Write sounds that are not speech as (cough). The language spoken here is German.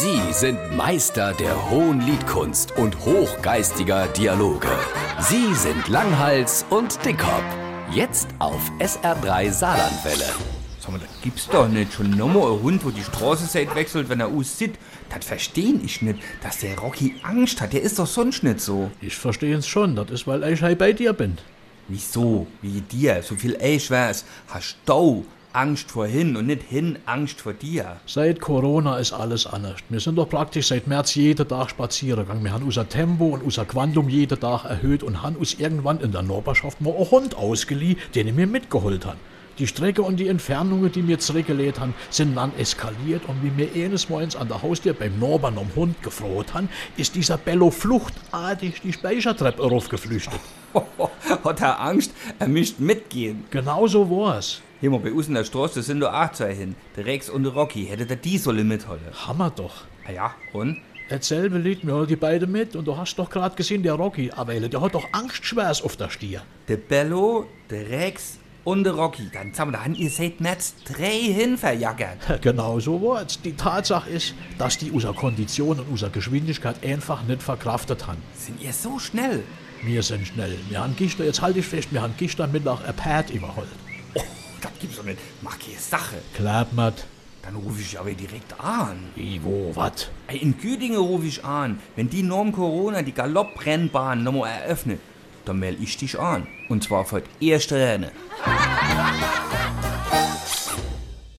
Sie sind Meister der hohen Liedkunst und hochgeistiger Dialoge. Sie sind Langhals und Dickhop. Jetzt auf SR3 Saarlandwelle. Sag mal, das gibt's doch nicht. Schon nochmal ein Hund, wo die Straße seit wechselt, wenn er aussieht. Das verstehen ich nicht, dass der Rocky Angst hat. Der ist doch sonst nicht so. Ich verstehe es schon, das ist, weil ich halt bei dir bin. Nicht so, wie dir. So viel ich weiß, hast du Angst vor hin und nicht hin Angst vor dir. Seit Corona ist alles anders. Wir sind doch praktisch seit März jeden Tag spazieren gegangen. Wir haben unser Tempo und unser Quantum jeden Tag erhöht und haben uns irgendwann in der Nachbarschaft mal einen Hund ausgeliehen, den wir mitgeholt haben. Die Strecke und die Entfernungen, die wir zurückgelegt haben, sind dann eskaliert und wie wir eines Morgens an der Haustür beim Nachbarn am Hund gefroht haben, ist dieser Bello fluchtartig die Speichertreppe raufgeflüchtet. (laughs) Hat er Angst, er müsste mitgehen. Genau so war's. Hier mal bei uns in der Straße sind nur acht zwei hin. Der Rex und der Rocky. Hätte der die solle mitholen. Hammer doch. Ah ja, und? Dasselbe liegt mir die beiden mit und du hast doch gerade gesehen, der Rocky, aber der hat doch Angstschwers auf der Stier. Der Bello, der Rex und der Rocky. Dann mal, dann ihr seid März drei hin verjaggert. (laughs) Genau so war's. Die Tatsache ist, dass die unserer Kondition und unserer Geschwindigkeit einfach nicht verkraftet haben. Sind ihr so schnell? Wir sind schnell. Wir haben gestern, jetzt halte ich fest, wir haben gestern Mittag ein Pad überholt. Oh, das gibt's doch nicht. Mach keine Sache. Klappt mat. Dann rufe ich aber direkt an. Wie, wo, wat? In Güdingen rufe ich an. Wenn die Norm Corona die Galopprennbahn nochmal eröffnet, dann melde ich dich an. Und zwar für das erste Rennen.